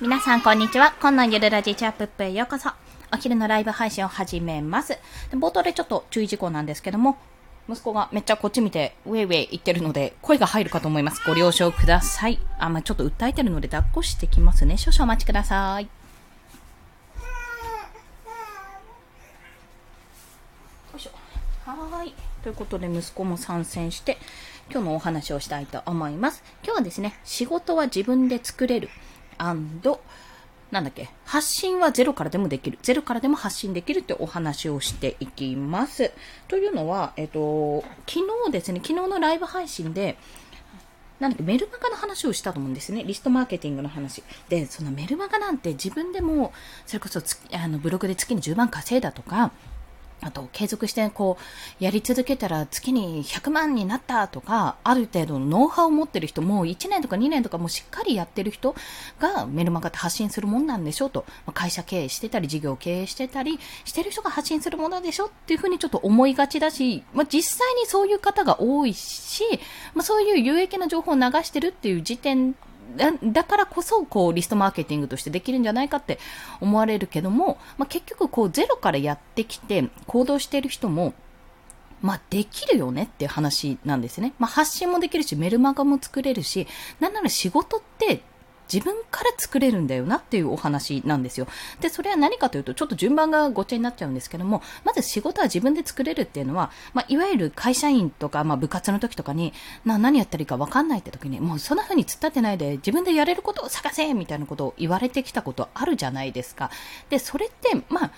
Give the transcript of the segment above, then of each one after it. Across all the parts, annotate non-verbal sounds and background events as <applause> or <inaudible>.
皆さん、こんにちは。今のゆるラジチャップップへようこそ。お昼のライブ配信を始めます。冒頭でちょっと注意事項なんですけども、息子がめっちゃこっち見て、ウェイウェイ言ってるので、声が入るかと思います。ご了承ください。あ、まあ、ちょっと訴えてるので抱っこしてきますね。少々お待ちください。よいしょ。はーい。ということで、息子も参戦して、今日のお話をしたいと思います。今日はですね、仕事は自分で作れる。なんだっけ、発信はゼロからでもできる。ゼロからでも発信できるってお話をしていきます。というのは、えっと、昨日ですね、昨日のライブ配信で、なんだっけ、メルマガの話をしたと思うんですね。リストマーケティングの話。で、そのメルマガなんて自分でも、それこそあのブログで月に10万稼いだとか、あと、継続して、こう、やり続けたら月に100万になったとか、ある程度のノウハウを持ってる人、もう1年とか2年とかもしっかりやってる人がメルマガって発信するもんなんでしょうと。会社経営してたり、事業経営してたり、してる人が発信するものでしょっていうふうにちょっと思いがちだし、まあ実際にそういう方が多いし、まあそういう有益な情報を流してるっていう時点だだからこそ、こう、リストマーケティングとしてできるんじゃないかって思われるけども、まあ、結局、こう、ゼロからやってきて、行動している人も、まあ、できるよねっていう話なんですね。まあ、発信もできるし、メルマガも作れるし、なんなら仕事って、自分から作れるんだよなっていうお話なんですよ。で、それは何かというと、ちょっと順番がごっちゃになっちゃうんですけども、まず仕事は自分で作れるっていうのは、まあ、いわゆる会社員とか、まあ、部活の時とかに、な、何やったらいいかわかんないって時に、もうそんな風に突っ立てないで、自分でやれることを探せみたいなことを言われてきたことあるじゃないですか。で、それって、まあ、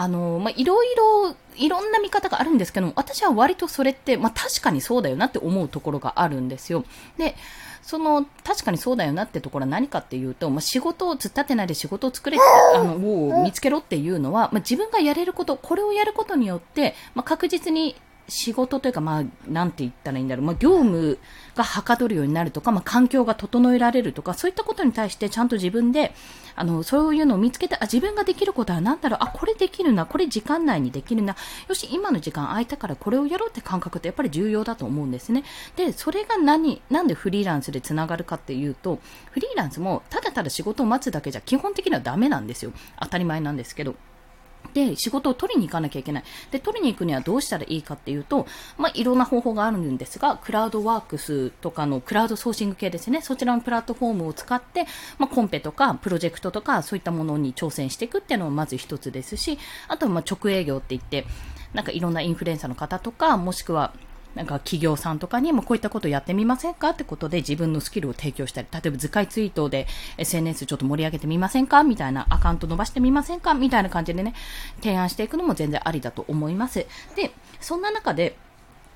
あの、まあ、いろいろ、いろんな見方があるんですけども、私は割とそれって、まあ、確かにそうだよなって思うところがあるんですよ。で、その、確かにそうだよなってところは何かっていうと、まあ、仕事を突っ立てないで仕事を作れ、あの、を見つけろっていうのは、まあ、自分がやれること、これをやることによって、まあ、確実に仕事というか、まあ、なんて言ったらいいんだろう、まあ、業務がはかどるようになるとか、まあ、環境が整えられるとか、そういったことに対してちゃんと自分で、あの、そういうのを見つけて、あ、自分ができることは何だろう、あ、これできるな、これ時間内にできるな、よし、今の時間空いたからこれをやろうって感覚ってやっぱり重要だと思うんですね。で、それが何、なんでフリーランスで繋がるかっていうと、フリーランスもただただ仕事を待つだけじゃ基本的にはダメなんですよ。当たり前なんですけど。で、仕事を取りに行かなきゃいけない。で、取りに行くにはどうしたらいいかっていうと、まあ、いろんな方法があるんですが、クラウドワークスとかのクラウドソーシング系ですね。そちらのプラットフォームを使って、まあ、コンペとか、プロジェクトとか、そういったものに挑戦していくっていうのはまず一つですし、あとはま直営業って言って、なんかいろんなインフルエンサーの方とか、もしくは、なんか企業さんとかにもこういったことやってみませんか？ってことで自分のスキルを提供したり、例えば図解ツイートで SNS ちょっと盛り上げてみませんか？みたいなアカウント伸ばしてみませんか？みたいな感じでね、提案していくのも全然ありだと思います。で、そんな中で、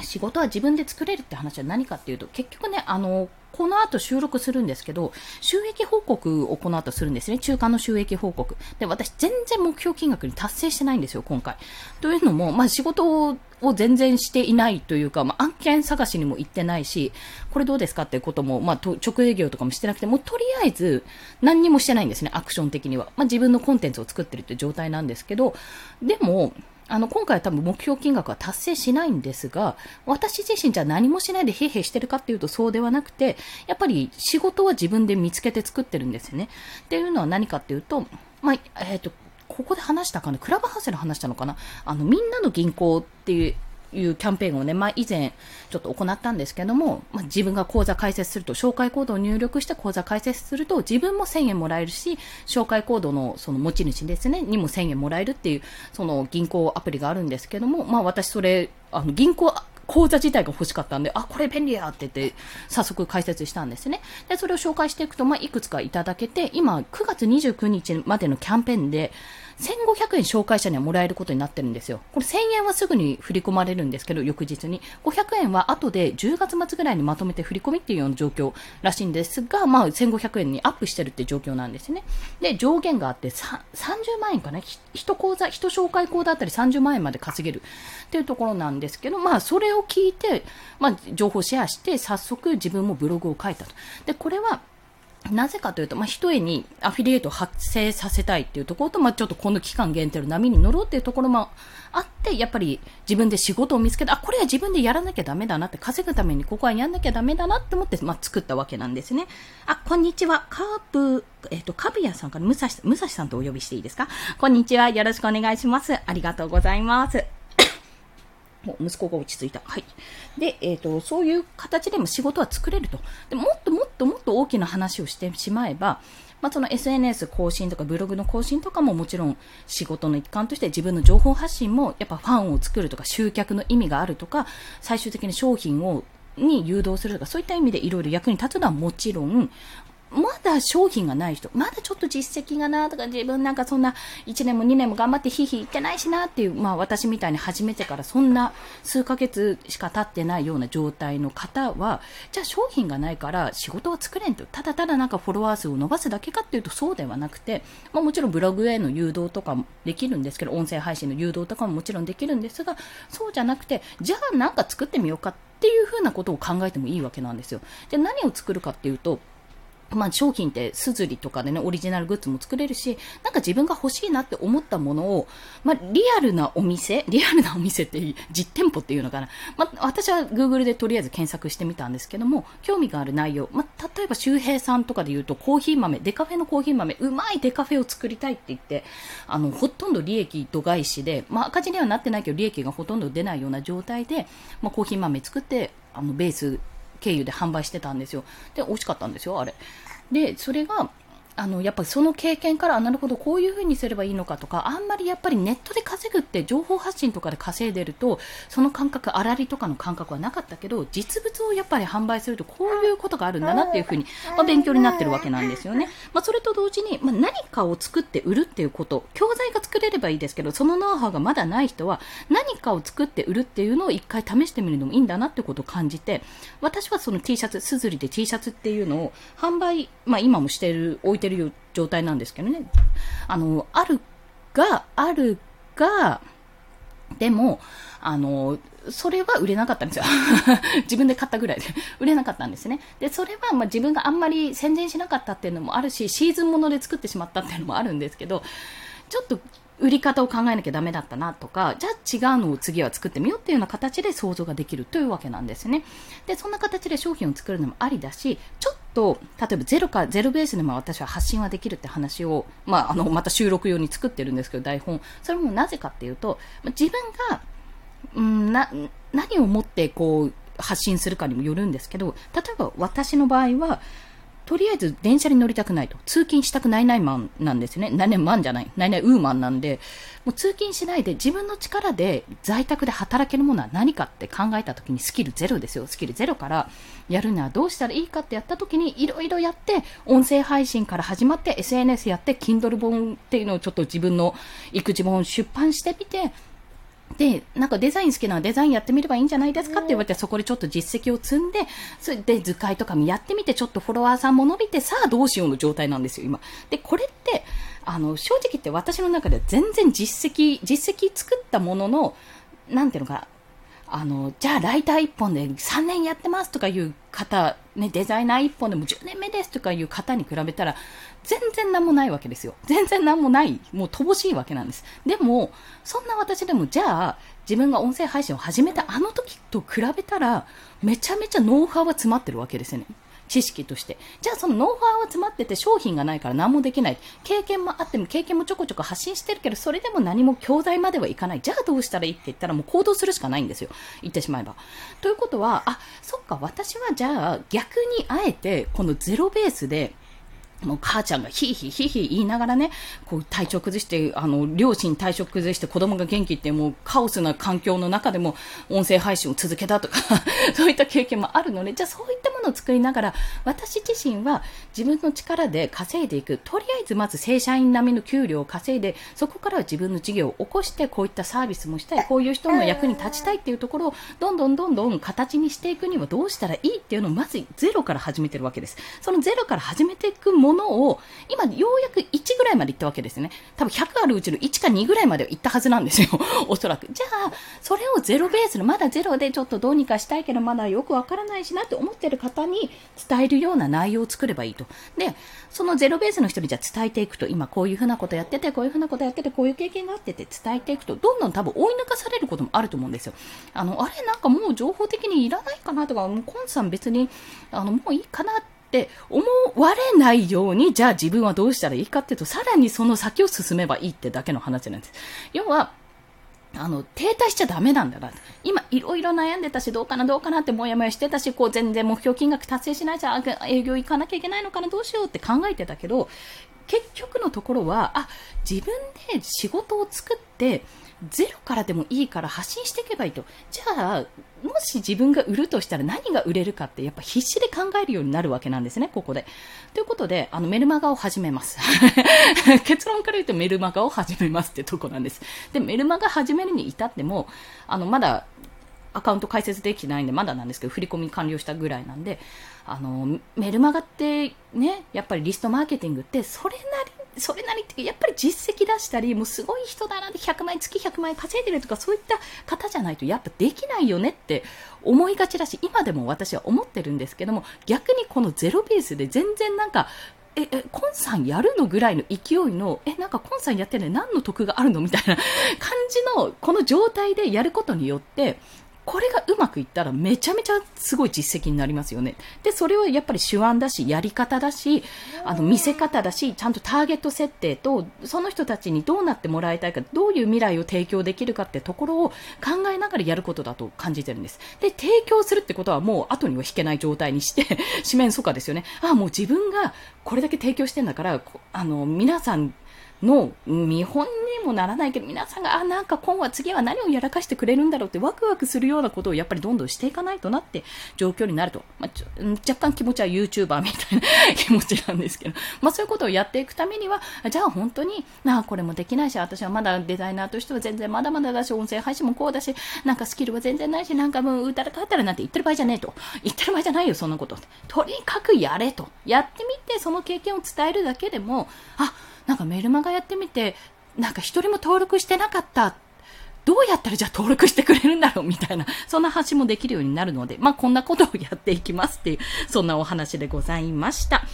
仕事は自分で作れるって話は何かっていうと、結局ね、あの、この後収録するんですけど、収益報告をこの後するんですね。中間の収益報告。で、私全然目標金額に達成してないんですよ、今回。というのも、まあ仕事を全然していないというか、まあ案件探しにも行ってないし、これどうですかっていうことも、まあ直営業とかもしてなくて、もうとりあえず何にもしてないんですね、アクション的には。まあ自分のコンテンツを作ってるっていう状態なんですけど、でも、あの、今回は多分目標金額は達成しないんですが、私自身じゃ何もしないでへいへいしてるかっていうとそうではなくて、やっぱり仕事は自分で見つけて作ってるんですよね。っていうのは何かっていうと、まあ、えっ、と、ここで話したかなクラブハウスで話したのかなあの、みんなの銀行っていう、いうキャンペーンをね、まあ、以前ちょっと行ったんですけども、まあ、自分が口座開設すると、紹介コードを入力して口座開設すると、自分も1000円もらえるし、紹介コードのその持ち主ですね、にも1000円もらえるっていう、その銀行アプリがあるんですけども、まあ、私それ、あの、銀行、口座自体が欲しかったんで、あ、これ便利やって言って、早速解説したんですね。で、それを紹介していくと、まあ、いくつかいただけて、今、9月29日までのキャンペーンで、1500円紹介者にはもらえることになってるんですよ。これ1000円はすぐに振り込まれるんですけど、翌日に。500円は後で10月末ぐらいにまとめて振り込みっていうような状況らしいんですが、まあ1500円にアップしてるって状況なんですね。で、上限があって30万円かな？一講座、一紹介講座あたり30万円まで稼げるっていうところなんですけど、まあそれを聞いて、まあ情報シェアして、早速自分もブログを書いたと。で、これは、なぜかというと、まあ、一重にアフィリエイトを発生させたいっていうところと、まあ、ちょっとこの期間限定の波に乗ろうっていうところもあって、やっぱり自分で仕事を見つけて、あ、これは自分でやらなきゃダメだなって、稼ぐためにここはやんなきゃダメだなって思って、まあ、作ったわけなんですね。あ、こんにちは。カープ、えっ、ー、と、カブヤさんから武蔵、武蔵さんとお呼びしていいですか？こんにちは。よろしくお願いします。ありがとうございます。息子が落ち着いた。はい。で、えっ、ー、と、そういう形でも仕事は作れると。でもっともっともっと大きな話をしてしまえば、まあ、その SNS 更新とかブログの更新とかももちろん仕事の一環として自分の情報発信もやっぱファンを作るとか集客の意味があるとか最終的に商品をに誘導するとかそういった意味でいろいろ役に立つのはもちろんまだ商品がない人、まだちょっと実績がなとか、自分なんかそんな1年も2年も頑張ってひいひい言ってないしなっていう、まあ私みたいに始めてからそんな数ヶ月しか経ってないような状態の方は、じゃあ商品がないから仕事は作れんと、ただただなんかフォロワー数を伸ばすだけかっていうとそうではなくて、まあもちろんブログへの誘導とかもできるんですけど、音声配信の誘導とかももちろんできるんですが、そうじゃなくて、じゃあなんか作ってみようかっていうふうなことを考えてもいいわけなんですよ。じゃ何を作るかっていうと、まあ、商品ってすずりとかでね、オリジナルグッズも作れるし、なんか自分が欲しいなって思ったものを、まあ、リアルなお店、リアルなお店って実店舗っていうのかな。まあ、私は Google でとりあえず検索してみたんですけども、興味がある内容、まあ、例えば周平さんとかで言うと、コーヒー豆、デカフェのコーヒー豆、うまいデカフェを作りたいって言って、あの、ほとんど利益度外視で、まあ、赤字にはなってないけど、利益がほとんど出ないような状態で、まあ、コーヒー豆作って、あの、ベース経由で販売してたんですよ。で、美味しかったんですよ、あれ。で、それが、あの、やっぱりその経験から、なるほど、こういう風にすればいいのかとか、あんまりやっぱりネットで稼ぐって情報発信とかで稼いでると、その感覚、粗利とかの感覚はなかったけど、実物をやっぱり販売するとこういうことがあるんだなっていう風に、まあ、勉強になってるわけなんですよね。まあ、それと同時に、まあ、何かを作って売るっていうこと、教材が作れればいいですけど、そのノウハウがまだない人は、何かを作って売るっていうのを一回試してみるのもいいんだなってことを感じて、私はその T シャツ、すずりで T シャツっていうのを販売、まあ、今もしてる、置いててる状態なんですけどね。あの、あるが、あるが、でも、あの、それは売れなかったんですよ。<laughs> 自分で買ったぐらいで売れなかったんですね。で、それはま自分があんまり宣伝しなかったっていうのもあるし、シーズンもので作ってしまったっていうのもあるんですけど、ちょっと売り方を考えなきゃダメだったなとか、じゃあ違うのを次は作ってみようっていうような形で想像ができるというわけなんですね。で、そんな形で商品を作るのもありだし、ちょっと、例えばゼロかゼロベースでも私は発信はできるって話を、まあ、あの、また収録用に作ってるんですけど、台本。それもなぜかっていうと、自分が、うん、な、何をもってこう、発信するかにもよるんですけど、例えば私の場合は、とりあえず電車に乗りたくないと。通勤したくないないマンなんですね。ないないマンじゃない。ないないウーマンなんで、もう通勤しないで自分の力で在宅で働けるものは何かって考えた時にスキルゼロですよ。スキルゼロからやるにはどうしたらいいかってやった時にいろいろやって、音声配信から始まって SNS やって、Kindle 本っていうのをちょっと自分の育児本出版してみて、で、なんかデザイン好きならデザインやってみればいいんじゃないですか？って言われて、そこでちょっと実績を積んで、それで図解とかもやってみて、ちょっとフォロワーさんも伸びて、さあどうしようの状態なんですよ、今。で、これって、あの、正直言って私の中では全然実績、実績作ったものの、なんていうのか、あの、じゃあライター1本で3年やってますとかいう方、ね、デザイナー1本でも10年目ですとかいう方に比べたら、全然何もないわけですよ。全然何もない。もう乏しいわけなんです。でも、そんな私でも、じゃあ、自分が音声配信を始めたあの時と比べたら、めちゃめちゃノウハウは詰まってるわけですよね。知識として。じゃあそのノウハウは詰まってて商品がないから何もできない。経験もあっても経験もちょこちょこ発信してるけど、それでも何も教材まではいかない。じゃあどうしたらいいって言ったらもう行動するしかないんですよ。言ってしまえば。ということは、あ、そっか、私はじゃあ逆にあえてこのゼロベースでもう母ちゃんがヒーヒーヒーヒー言いながらね、こう体調崩して、あの、両親体調崩して子供が元気ってもうカオスな環境の中でも音声配信を続けたとか <laughs> そういった経験もあるので、じゃあそういったものを作りながら、私自身は自分の力で稼いでいく。とりあえずまず正社員並みの給料を稼いで、そこから自分の事業を起こして、こういったサービスもしたい、こういう人の役に立ちたいっていうところを、どんどんどんどん形にしていくにはどうしたらいいっていうのをまずゼロから始めてるわけです。そのゼロから始めていくもものを、今ようやく1ぐらいまで行ったわけですね。多分100あるうちの1か2ぐらいまで行ったはずなんですよ。<laughs> おそらく。じゃあ、それをゼロベースの、まだゼロでちょっとどうにかしたいけど、まだよくわからないしなって思ってる方に伝えるような内容を作ればいいと。で、そのゼロベースの人にじゃあ伝えていくと、今こういうふうなことやってて、こういうふうなことやってて、こういう経験があってて伝えていくと、どんどん多分追い抜かされることもあると思うんですよ。あの、あれなんかもう情報的にいらないかなとか、もうコンさん別に、あの、もういいかなって思われないように、じゃあ自分はどうしたらいいかっていうと、さらにその先を進めばいいってだけの話なんです。要は、あの、停滞しちゃダメなんだな。今、いろいろ悩んでたし、どうかな、どうかなってもやもやしてたし、こう、全然目標金額達成しないじゃん、営業行かなきゃいけないのかな、どうしようって考えてたけど、結局のところは、あ、自分で仕事を作って、ゼロからでもいいから発信していけばいいと。じゃあ、もし自分が売るとしたら何が売れるかってやっぱ必死で考えるようになるわけなんですね、ここで。ということで、あのメルマガを始めます。<laughs> 結論から言うとメルマガを始めますってとこなんです。で、メルマガ始めるに至っても、あの、まだアカウント開設できてないんで、まだなんですけど、振り込み完了したぐらいなんで、あの、メルマガってね、やっぱりリストマーケティングって、それなりそれなりってやっぱり実績出したりもうすごい人だなって100万円月100万円稼いでるとかそういった方じゃないとやっぱできないよねって思いがちだし今でも私は思ってるんですけども逆にこのゼロベースで全然なんかえ、え、コンさんやるのぐらいの勢いの、え、なんかコンさんやってるの何の得があるのみたいな感じの、この状態でやることによって、これがうまくいったらめちゃめちゃすごい実績になりますよね。で、それはやっぱり手腕だし、やり方だし、あの、見せ方だし、ちゃんとターゲット設定と、その人たちにどうなってもらいたいか、どういう未来を提供できるかってところを考えながらやることだと感じてるんです。で、提供するってことはもう後には引けない状態にして、<laughs> 四面楚歌ですよね。ああ、もう自分がこれだけ提供してんだから、あの、皆さんの見本にもならないけど、皆さんが、あ、なんか今は次は何をやらかしてくれるんだろうってワクワクするようなことをやっぱりどんどんしていかないとなって状況になると。まあ、若干気持ちは YouTuber みたいな <laughs> 気持ちなんですけど、まあそういうことをやっていくためには、じゃあ本当に、なあ、これもできないし、私はまだデザイナーとしては全然まだまだだし、音声配信もこうだし、なんかスキルは全然ないし、なんかもう歌らかったらなんて言ってる場合じゃねえと。言ってる場合じゃないよ、そんなこと。とにかくやれと。やってみて、その経験を伝えるだけでも、あ、なんかメルマガやってみて、なんか一人も登録してなかった。どうやったらじゃあ登録してくれるんだろうみたいな、<laughs> そんな話もできるようになるので、まあこんなことをやっていきますっていう、そんなお話でございました。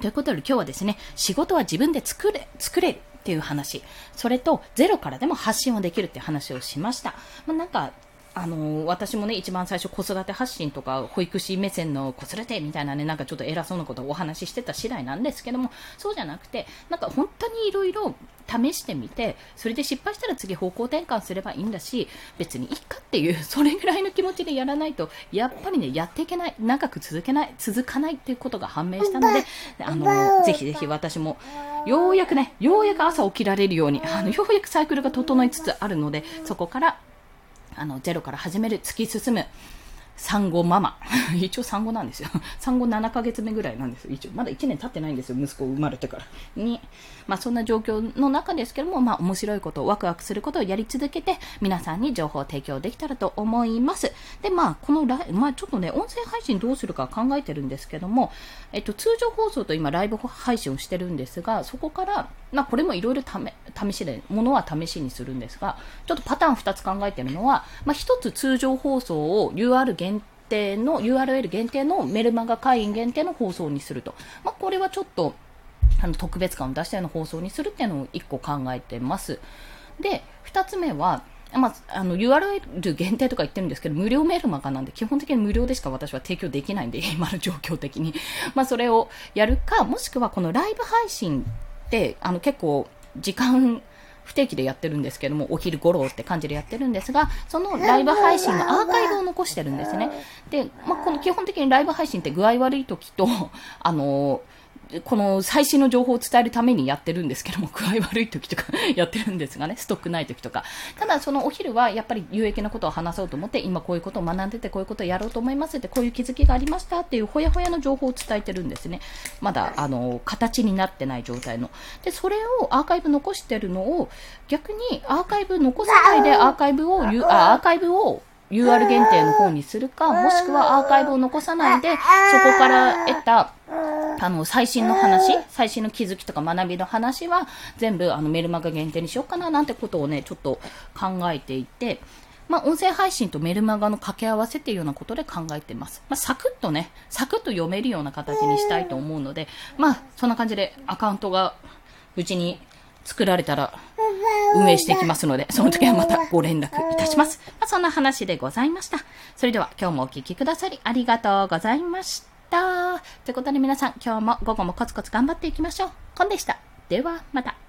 ということで今日はですね、仕事は自分で作れ、作れるっていう話、それとゼロからでも発信をできるっていう話をしました。まあ、なんかあの私もね、一番最初子育て発信とか、保育士目線の子育てみたいなね、なんかちょっと偉そうなことをお話ししてた次第なんですけども、そうじゃなくて、なんか本当にいろいろ試してみて、それで失敗したら次方向転換すればいいんだし、別にいいかっていう、それぐらいの気持ちでやらないと、やっぱりね、やっていけない、長く続けない、続かないっていうことが判明したので、あの、ぜひぜひ私も、ようやくね、ようやく朝起きられるように、あの、ようやくサイクルが整いつつあるので、そこからあの、ゼロから始める、突き進む、産後ママ。<laughs> 一応産後なんですよ。産後7ヶ月目ぐらいなんですよ。一応、まだ1年経ってないんですよ。息子生まれてから。に、まあそんな状況の中ですけども、まあ面白いこと、ワクワクすることをやり続けて、皆さんに情報を提供できたらと思います。で、まあこのライ、まあちょっとね、音声配信どうするか考えてるんですけども、えっと、通常放送と今ライブ配信をしてるんですが、そこから、まあこれもいろいろ試しで、ものは試しにするんですが、ちょっとパターン2つ考えているのは、まあ1つ通常放送を UR 限定の URL 限定のメルマガ会員限定の放送にすると。まあ、これはちょっとあの特別感を出したような放送にするっていうのを1個考えてます。で、2つ目は、まあ、あの URL 限定とか言ってるんですけど、無料メルマガなんで、基本的に無料でしか私は提供できないんで、今の状況的に。まあ、それをやるか、もしくはこのライブ配信、あの結構時間不定期でやってるんですけども、お昼頃って感じでやってるんですが、そのライブ配信のアーカイブを残してるんですね。で、まあ、この基本的にライブ配信って具合悪い時と、<laughs> あのーこの最新の情報を伝えるためにやってるんですけども、<laughs> 具合悪い時とか <laughs> やってるんですがね、ストックない時とか。ただ、そのお昼はやっぱり有益なことを話そうと思って、今こういうことを学んでて、こういうことをやろうと思いますって、こういう気づきがありましたっていうほやほやの情報を伝えてるんですね。まだ、あの、形になってない状態の。で、それをアーカイブ残してるのを、逆にアーカイブ残さないでアーカイブを、あアーカイブを UR 限定の方にするか、もしくはアーカイブを残さないで、そこから得た、あの、最新の話、最新の気づきとか学びの話は、全部あのメルマガ限定にしようかななんてことをね、ちょっと考えていて、まあ、音声配信とメルマガの掛け合わせっていうようなことで考えてます。まあ、サクッとね、サクッと読めるような形にしたいと思うので、まあ、そんな感じでアカウントが無事に作られたら運営していきますので、その時はまたご連絡いたします。まあ、そんな話でございました。それでは今日もお聴きくださりありがとうございました。ということで皆さん、今日も午後もコツコツ頑張っていきましょう。コンでした。では、また。